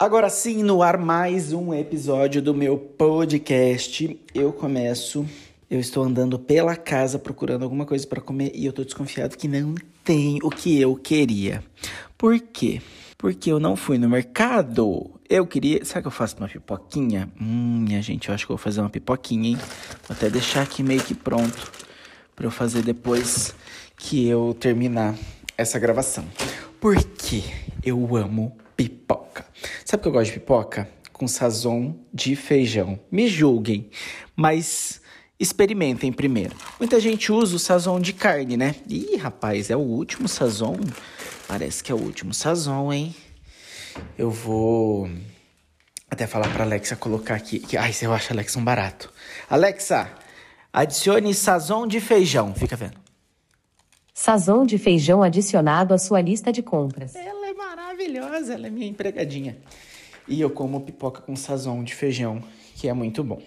Agora sim, no ar mais um episódio do meu podcast. Eu começo. Eu estou andando pela casa procurando alguma coisa para comer e eu tô desconfiado que não tem o que eu queria. Por quê? Porque eu não fui no mercado. Eu queria. Sabe que eu faço uma pipoquinha? Hum, minha gente, eu acho que eu vou fazer uma pipoquinha, hein? Vou até deixar aqui meio que pronto para eu fazer depois que eu terminar essa gravação. Porque eu amo pipoca. Sabe que eu gosto de pipoca? Com sazon de feijão. Me julguem, mas experimentem primeiro. Muita gente usa o sazon de carne, né? Ih, rapaz, é o último sazon. Parece que é o último sazon, hein? Eu vou até falar para Alexa colocar aqui. Que, ai, eu acho a Alexa um barato. Alexa, adicione sazon de feijão. Fica vendo. Sazon de feijão adicionado à sua lista de compras. Ela é maravilhosa, ela é minha empregadinha. E eu como pipoca com sazon de feijão, que é muito bom.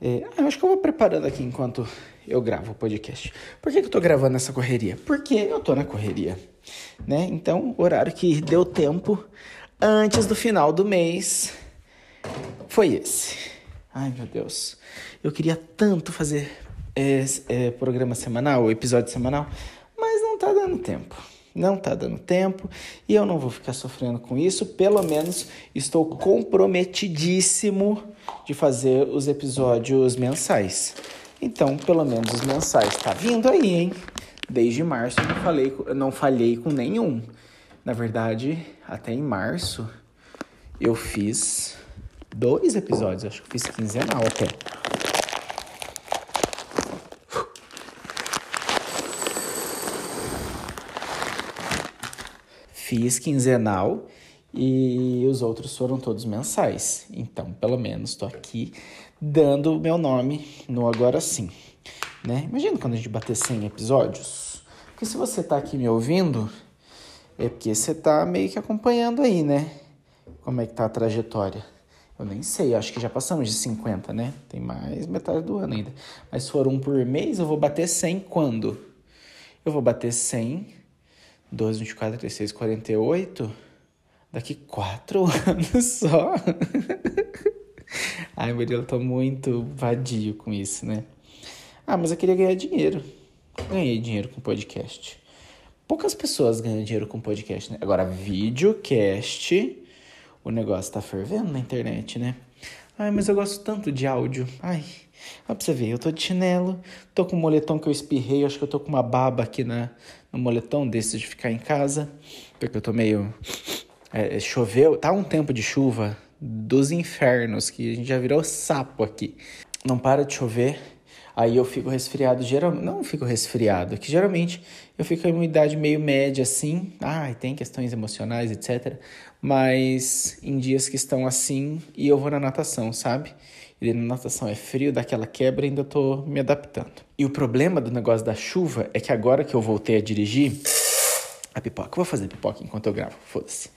É, eu acho que eu vou preparando aqui enquanto eu gravo o podcast. Por que, que eu tô gravando essa correria? Porque eu tô na correria, né? Então, horário que deu tempo antes do final do mês foi esse. Ai, meu Deus. Eu queria tanto fazer é, é, programa semanal, episódio semanal, mas não tá dando tempo. Não tá dando tempo e eu não vou ficar sofrendo com isso. Pelo menos estou comprometidíssimo de fazer os episódios mensais. Então, pelo menos os mensais tá vindo aí, hein? Desde março eu não falei, não falhei com nenhum. Na verdade, até em março eu fiz dois episódios, acho que fiz quinzenal até. Fiz quinzenal e os outros foram todos mensais. Então, pelo menos estou aqui dando o meu nome no Agora Sim. Né? Imagina quando a gente bater 100 episódios. Porque se você está aqui me ouvindo, é porque você está meio que acompanhando aí, né? Como é que tá a trajetória. Eu nem sei, acho que já passamos de 50, né? Tem mais metade do ano ainda. Mas se for um por mês, eu vou bater 100 quando? Eu vou bater 100 12, 24, 36, 48. Daqui quatro anos só. Ai, Murilo, eu tô muito vadio com isso, né? Ah, mas eu queria ganhar dinheiro. Ganhei dinheiro com podcast. Poucas pessoas ganham dinheiro com podcast, né? Agora, videocast, o negócio tá fervendo na internet, né? Ai, mas eu gosto tanto de áudio. Ai, ó pra você ver, eu tô de chinelo, tô com um moletom que eu espirrei, acho que eu tô com uma baba aqui na, no moletom desses de ficar em casa, porque eu tô meio. É, choveu, tá um tempo de chuva dos infernos, que a gente já virou sapo aqui. Não para de chover, aí eu fico resfriado, geralmente, não fico resfriado, que geralmente eu fico em uma idade meio média assim, ah, tem questões emocionais, etc. Mas em dias que estão assim, e eu vou na natação, sabe? E na natação é frio, daquela quebra, ainda tô me adaptando. E o problema do negócio da chuva é que agora que eu voltei a dirigir, a pipoca, vou fazer pipoca enquanto eu gravo, foda-se.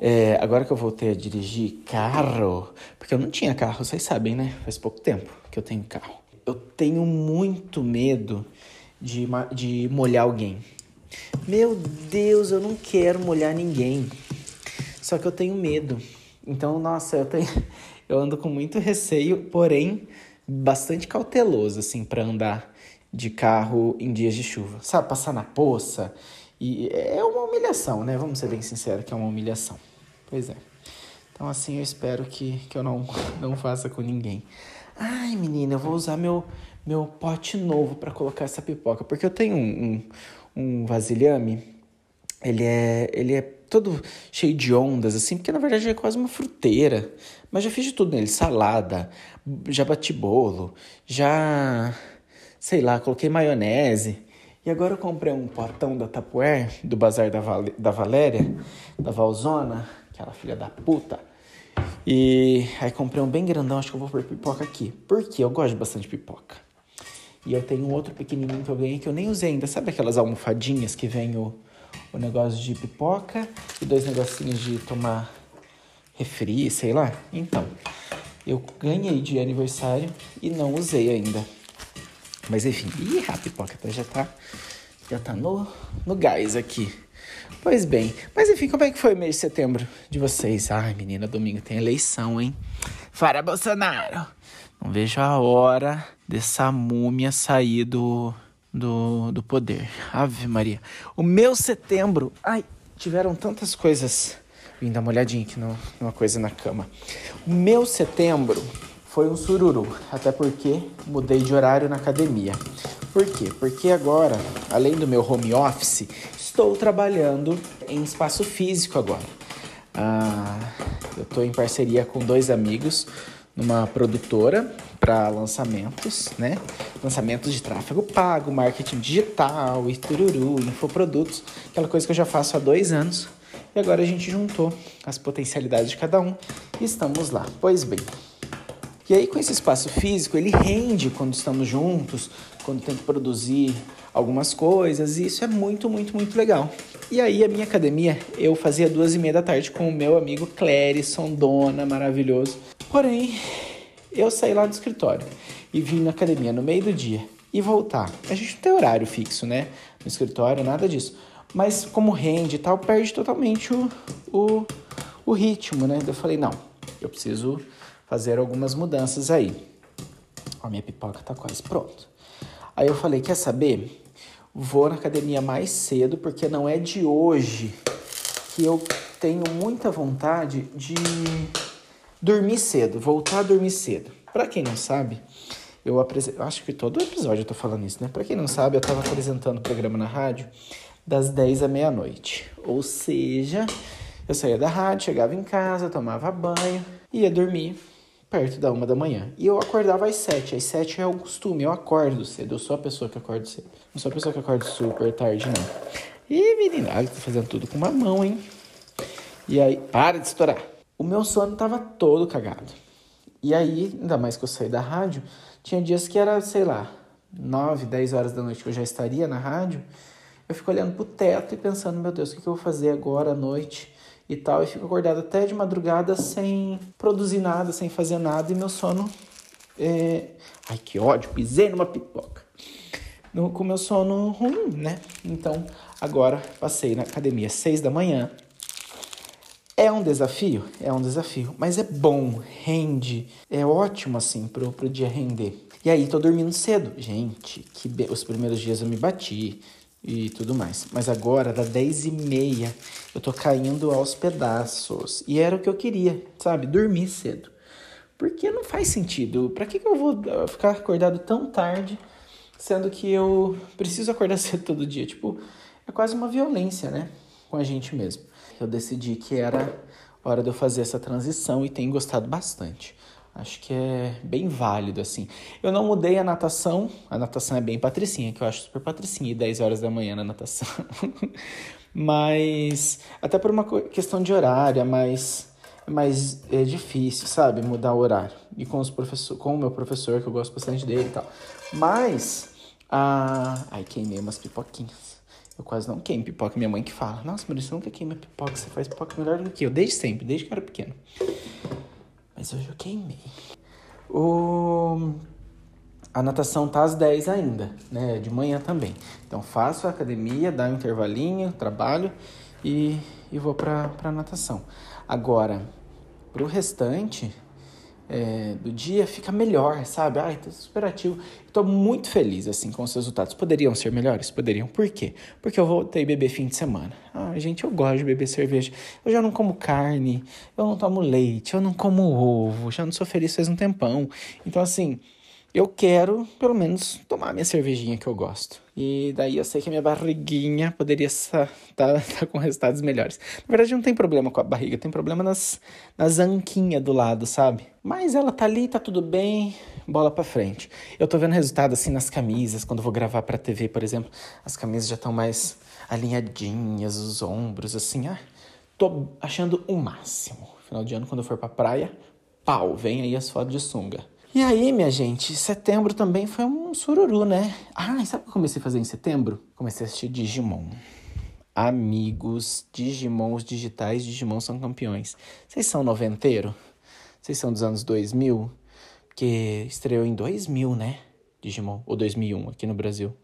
É, agora que eu voltei a dirigir carro, porque eu não tinha carro, vocês sabem, né? Faz pouco tempo que eu tenho carro eu tenho muito medo de, de molhar alguém. Meu Deus, eu não quero molhar ninguém. Só que eu tenho medo. Então, nossa, eu tenho, eu ando com muito receio, porém bastante cauteloso assim para andar de carro em dias de chuva. Sabe, passar na poça e é uma humilhação, né? Vamos ser bem sinceros que é uma humilhação. Pois é. Então assim eu espero que, que eu não, não faça com ninguém. Ai, menina, eu vou usar meu, meu pote novo para colocar essa pipoca. Porque eu tenho um, um, um vasilhame, ele é, ele é todo cheio de ondas, assim, porque na verdade é quase uma fruteira. Mas já fiz de tudo nele, salada, já bati bolo, já, sei lá, coloquei maionese. E agora eu comprei um potão da Tupperware, do Bazar da, Val da Valéria, da Valzona, aquela filha da puta. E aí comprei um bem grandão, acho que eu vou pôr pipoca aqui. Porque eu gosto bastante de pipoca. E eu tenho outro pequenininho que eu ganhei que eu nem usei ainda. Sabe aquelas almofadinhas que vem o, o negócio de pipoca e dois negocinhos de tomar refri, sei lá? Então, eu ganhei de aniversário e não usei ainda. Mas enfim, ih, a pipoca já tá, já tá no, no gás aqui. Pois bem, mas enfim, como é que foi o mês de setembro de vocês? Ai, menina, domingo tem eleição, hein? Fora Bolsonaro! Não vejo a hora dessa múmia sair do, do, do poder. Ave Maria. O meu setembro. Ai, tiveram tantas coisas. Vim dar uma olhadinha aqui numa coisa na cama. O meu setembro foi um sururu. Até porque mudei de horário na academia. Por quê? Porque agora, além do meu home office, estou trabalhando em espaço físico agora. Ah, eu estou em parceria com dois amigos numa produtora para lançamentos, né? Lançamentos de tráfego pago, marketing digital, e tururu, infoprodutos, aquela coisa que eu já faço há dois anos. E agora a gente juntou as potencialidades de cada um e estamos lá. Pois bem. E aí, com esse espaço físico, ele rende quando estamos juntos, quando tem que produzir algumas coisas, e isso é muito, muito, muito legal. E aí, a minha academia, eu fazia duas e meia da tarde com o meu amigo Clérison Dona, maravilhoso. Porém, eu saí lá do escritório e vim na academia no meio do dia e voltar. A gente não tem horário fixo, né? No escritório, nada disso. Mas como rende e tal, perde totalmente o, o, o ritmo, né? Eu falei, não, eu preciso fazer algumas mudanças aí. A minha pipoca tá quase pronta. Aí eu falei, quer saber? Vou na academia mais cedo, porque não é de hoje que eu tenho muita vontade de dormir cedo, voltar a dormir cedo. Para quem não sabe, eu apresento, acho que todo episódio eu tô falando isso, né? Para quem não sabe, eu tava apresentando o programa na rádio das 10 à meia-noite. Ou seja, eu saía da rádio, chegava em casa, tomava banho, ia dormir perto da uma da manhã. E eu acordava às sete. Às sete é o costume, eu acordo cedo. Eu sou a pessoa que acorda cedo. Não sou a pessoa que acorda super tarde, não. E menina, tá fazendo tudo com uma mão, hein? E aí, para de estourar o meu sono tava todo cagado. E aí, ainda mais que eu saí da rádio, tinha dias que era, sei lá, 9, 10 horas da noite que eu já estaria na rádio. Eu fico olhando pro teto e pensando, meu Deus, o que eu vou fazer agora à noite e tal. E fico acordado até de madrugada sem produzir nada, sem fazer nada. E meu sono. É... Ai, que ódio, pisei numa pipoca. No, com meu sono ruim, né? Então, agora passei na academia às 6 da manhã é um desafio? É um desafio, mas é bom, rende, é ótimo assim pro, pro dia render. E aí tô dormindo cedo. Gente, que be... os primeiros dias eu me bati e tudo mais. Mas agora, da 10 e meia, eu tô caindo aos pedaços. E era o que eu queria, sabe? Dormir cedo. Porque não faz sentido. Pra que, que eu vou ah, ficar acordado tão tarde, sendo que eu preciso acordar cedo todo dia? Tipo, é quase uma violência, né? Com a gente mesmo eu decidi que era hora de eu fazer essa transição e tenho gostado bastante. Acho que é bem válido, assim. Eu não mudei a natação, a natação é bem patricinha, que eu acho super patricinha, e 10 horas da manhã na natação. Mas, até por uma questão de horário, é é mais é difícil, sabe, mudar o horário. E com, os professor, com o meu professor, que eu gosto bastante dele e tal. Mas, a... ai, queimei umas pipoquinhas. Eu quase não queimo pipoca. Minha mãe que fala, nossa, você nunca queima pipoca, você faz pipoca melhor do que eu. Desde sempre, desde que eu era pequeno. Mas hoje eu queimei. O... A natação tá às 10 ainda, né? De manhã também. Então faço a academia, dá um intervalinho, trabalho e, e vou pra, pra natação. Agora, pro restante, é, do dia fica melhor, sabe? Ai, tô super ativo. Tô muito feliz, assim, com os resultados. Poderiam ser melhores? Poderiam. Por quê? Porque eu voltei a beber fim de semana. Ah, gente, eu gosto de beber cerveja. Eu já não como carne, eu não tomo leite, eu não como ovo, já não sou feliz faz um tempão. Então, assim, eu quero, pelo menos, tomar minha cervejinha que eu gosto. E daí eu sei que a minha barriguinha poderia estar tá, tá com resultados melhores. Na verdade, não tem problema com a barriga, tem problema nas, nas anquinhas do lado, sabe? Mas ela tá ali, tá tudo bem, bola pra frente. Eu tô vendo resultado assim nas camisas, quando eu vou gravar pra TV, por exemplo, as camisas já estão mais alinhadinhas, os ombros, assim, ah, tô achando o máximo. Final de ano, quando eu for pra praia, pau, vem aí as fotos de sunga. E aí, minha gente, setembro também foi um sururu, né? Ah, sabe o que eu comecei a fazer em setembro? Comecei a assistir Digimon. Amigos, Digimon, os digitais Digimon são campeões. Vocês são noventeiro? Vocês são dos anos 2000? Porque estreou em 2000, né? Digimon, ou 2001 aqui no Brasil.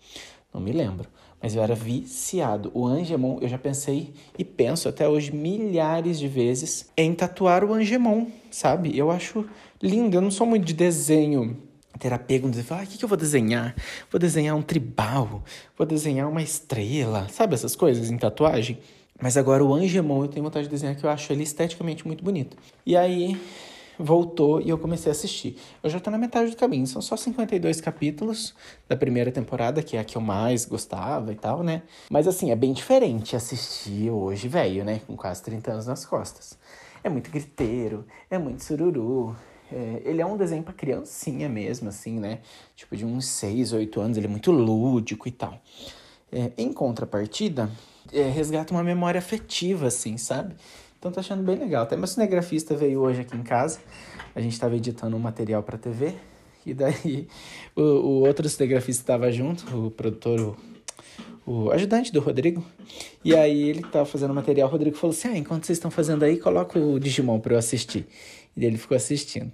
Não me lembro. mas eu era viciado. O Angemon, eu já pensei e penso até hoje milhares de vezes em tatuar o Angemon, sabe? Eu acho lindo. Eu não sou muito de desenho ter apego no desenho. Ah, o que, que eu vou desenhar? Vou desenhar um tribal, vou desenhar uma estrela, sabe essas coisas em tatuagem? Mas agora o Angemon eu tenho vontade de desenhar que eu acho ele esteticamente muito bonito. E aí voltou e eu comecei a assistir. Eu já tô na metade do caminho, são só 52 capítulos da primeira temporada, que é a que eu mais gostava e tal, né? Mas assim, é bem diferente assistir hoje, velho, né? Com quase 30 anos nas costas. É muito griteiro, é muito sururu, é, ele é um desenho para criancinha mesmo, assim, né? Tipo, de uns 6, 8 anos, ele é muito lúdico e tal. É, em contrapartida, é, resgata uma memória afetiva, assim, sabe? Então tô achando bem legal. Até meu cinegrafista veio hoje aqui em casa. A gente estava editando um material para TV. E daí o, o outro cinegrafista estava junto, o produtor, o, o, ajudante do Rodrigo. E aí ele estava fazendo material, o Rodrigo falou assim: Ah, enquanto vocês estão fazendo aí, coloca o Digimon para eu assistir. E ele ficou assistindo.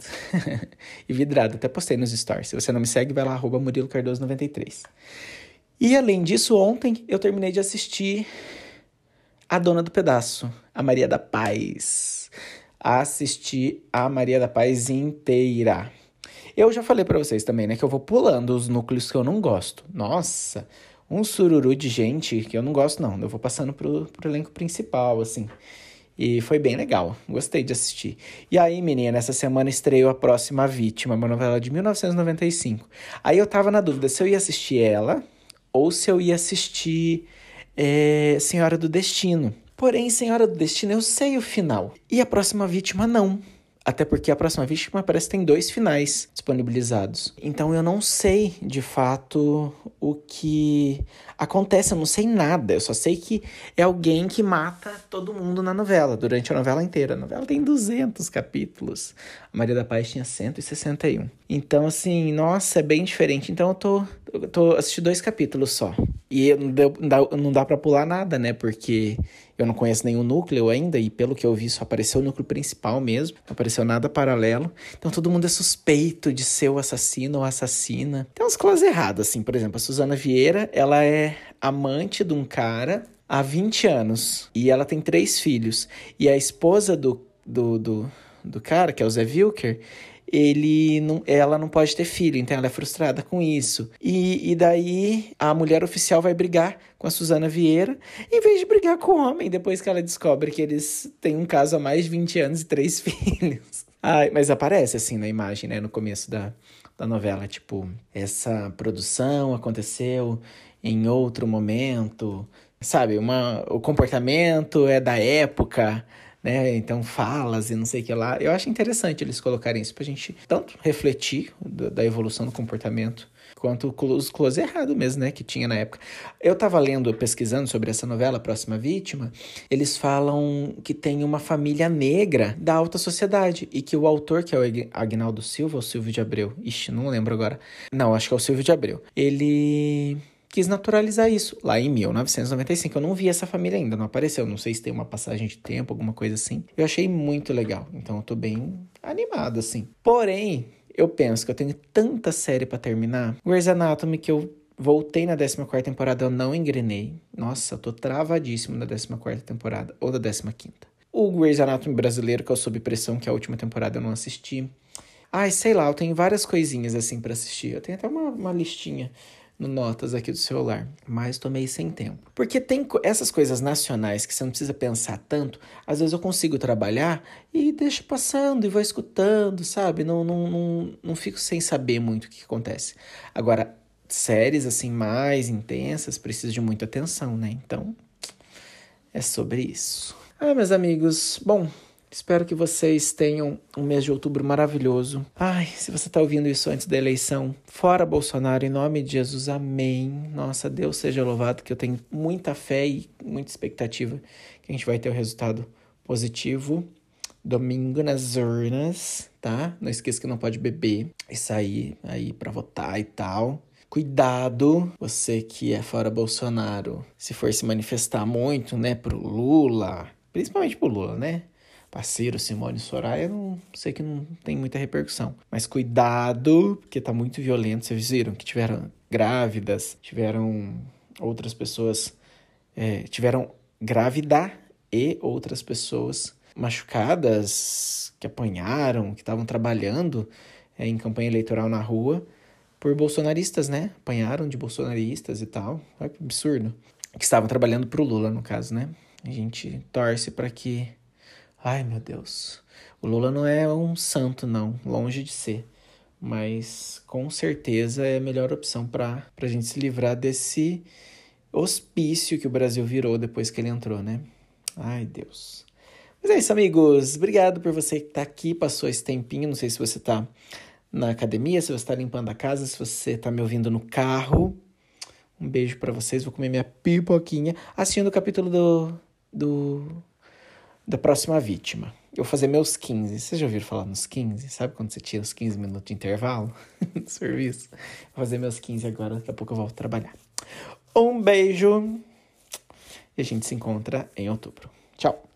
e vidrado, até postei nos stories. Se você não me segue, vai lá, arroba Murilo Cardoso 93. E além disso, ontem eu terminei de assistir A Dona do Pedaço, a Maria da Paz. Assisti a Maria da Paz inteira. Eu já falei para vocês também, né, que eu vou pulando os núcleos que eu não gosto. Nossa, um sururu de gente que eu não gosto, não. Eu vou passando pro, pro elenco principal, assim. E foi bem legal, gostei de assistir. E aí, menina, nessa semana estreou A Próxima Vítima, uma novela de 1995. Aí eu tava na dúvida se eu ia assistir ela ou se eu ia assistir é, Senhora do Destino. Porém, Senhora do Destino, eu sei o final. E A Próxima Vítima, não. Até porque a próxima vítima parece que tem dois finais disponibilizados. Então eu não sei de fato o que acontece, eu não sei nada. Eu só sei que é alguém que mata todo mundo na novela, durante a novela inteira. A novela tem 200 capítulos. A Maria da Paz tinha 161. Então, assim, nossa, é bem diferente. Então eu tô, eu tô assistindo dois capítulos só. E não, dá, não dá pra pular nada, né? Porque eu não conheço nenhum núcleo ainda, e pelo que eu vi, só apareceu o núcleo principal mesmo, não apareceu nada paralelo. Então todo mundo é suspeito de ser o assassino ou assassina. Tem umas coisas erradas, assim, por exemplo, a Suzana Vieira, ela é amante de um cara há 20 anos, e ela tem três filhos. E a esposa do, do, do, do cara, que é o Zé Wilker, ele não, ela não pode ter filho, então ela é frustrada com isso. E, e daí a mulher oficial vai brigar com a Suzana Vieira, em vez de brigar com o homem, depois que ela descobre que eles têm um caso há mais de 20 anos e três filhos. Ai, mas aparece assim na imagem, né, no começo da, da novela, tipo, essa produção aconteceu em outro momento, sabe? Uma, o comportamento é da época, né? Então, falas e não sei o que lá. Eu acho interessante eles colocarem isso pra gente tanto refletir da, evolução do comportamento, quanto os close errado mesmo, né? Que tinha na época. Eu tava lendo, pesquisando sobre essa novela, Próxima Vítima, eles falam que tem uma família negra da alta sociedade e que o autor, que é o Agnaldo Silva, ou Silvio de Abreu, ixi, não lembro agora. Não, acho que é o Silvio de Abreu. Ele quis naturalizar isso lá em 1995. Eu não vi essa família ainda, não apareceu. Não sei se tem uma passagem de tempo, alguma coisa assim. Eu achei muito legal, então eu tô bem animado, assim. Porém, eu penso que eu tenho tanta série para terminar. Grey's Anatomy que eu voltei na 14 temporada, eu não engrenei. Nossa, eu tô travadíssimo na 14 temporada ou da 15. O Grey's Anatomy brasileiro, que eu sob pressão, que é a última temporada eu não assisti. Ai, sei lá, eu tenho várias coisinhas assim para assistir. Eu tenho até uma, uma listinha no notas aqui do celular, mas tomei sem tempo. Porque tem essas coisas nacionais que você não precisa pensar tanto, às vezes eu consigo trabalhar e deixo passando e vou escutando, sabe? Não, não, não, não fico sem saber muito o que acontece. Agora, séries assim mais intensas precisam de muita atenção, né? Então, é sobre isso. Ah, meus amigos, bom, Espero que vocês tenham um mês de outubro maravilhoso. Ai, se você está ouvindo isso antes da eleição, fora Bolsonaro, em nome de Jesus, amém. Nossa, Deus seja louvado, que eu tenho muita fé e muita expectativa que a gente vai ter o um resultado positivo. Domingo nas urnas, tá? Não esqueça que não pode beber e sair aí para votar e tal. Cuidado, você que é fora Bolsonaro, se for se manifestar muito, né, pro Lula, principalmente pro Lula, né? Parceiro Simone Soraya, não sei que não tem muita repercussão. Mas cuidado, porque tá muito violento. Vocês viram que tiveram grávidas, tiveram outras pessoas é, tiveram grávida e outras pessoas machucadas, que apanharam, que estavam trabalhando é, em campanha eleitoral na rua por bolsonaristas, né? Apanharam de bolsonaristas e tal. Olha que absurdo. Que estavam trabalhando pro Lula, no caso, né? A gente torce para que. Ai, meu Deus. O Lula não é um santo, não. Longe de ser. Mas com certeza é a melhor opção para a gente se livrar desse hospício que o Brasil virou depois que ele entrou, né? Ai, Deus. Mas é isso, amigos. Obrigado por você que tá aqui, passou esse tempinho. Não sei se você tá na academia, se você está limpando a casa, se você está me ouvindo no carro. Um beijo para vocês. Vou comer minha pipoquinha assistindo o capítulo do, do da próxima vítima. Eu vou fazer meus 15. Vocês já ouviram falar nos 15? Sabe quando você tira os 15 minutos de intervalo do serviço? Vou fazer meus 15 agora, daqui a pouco eu volto trabalhar. Um beijo e a gente se encontra em outubro. Tchau!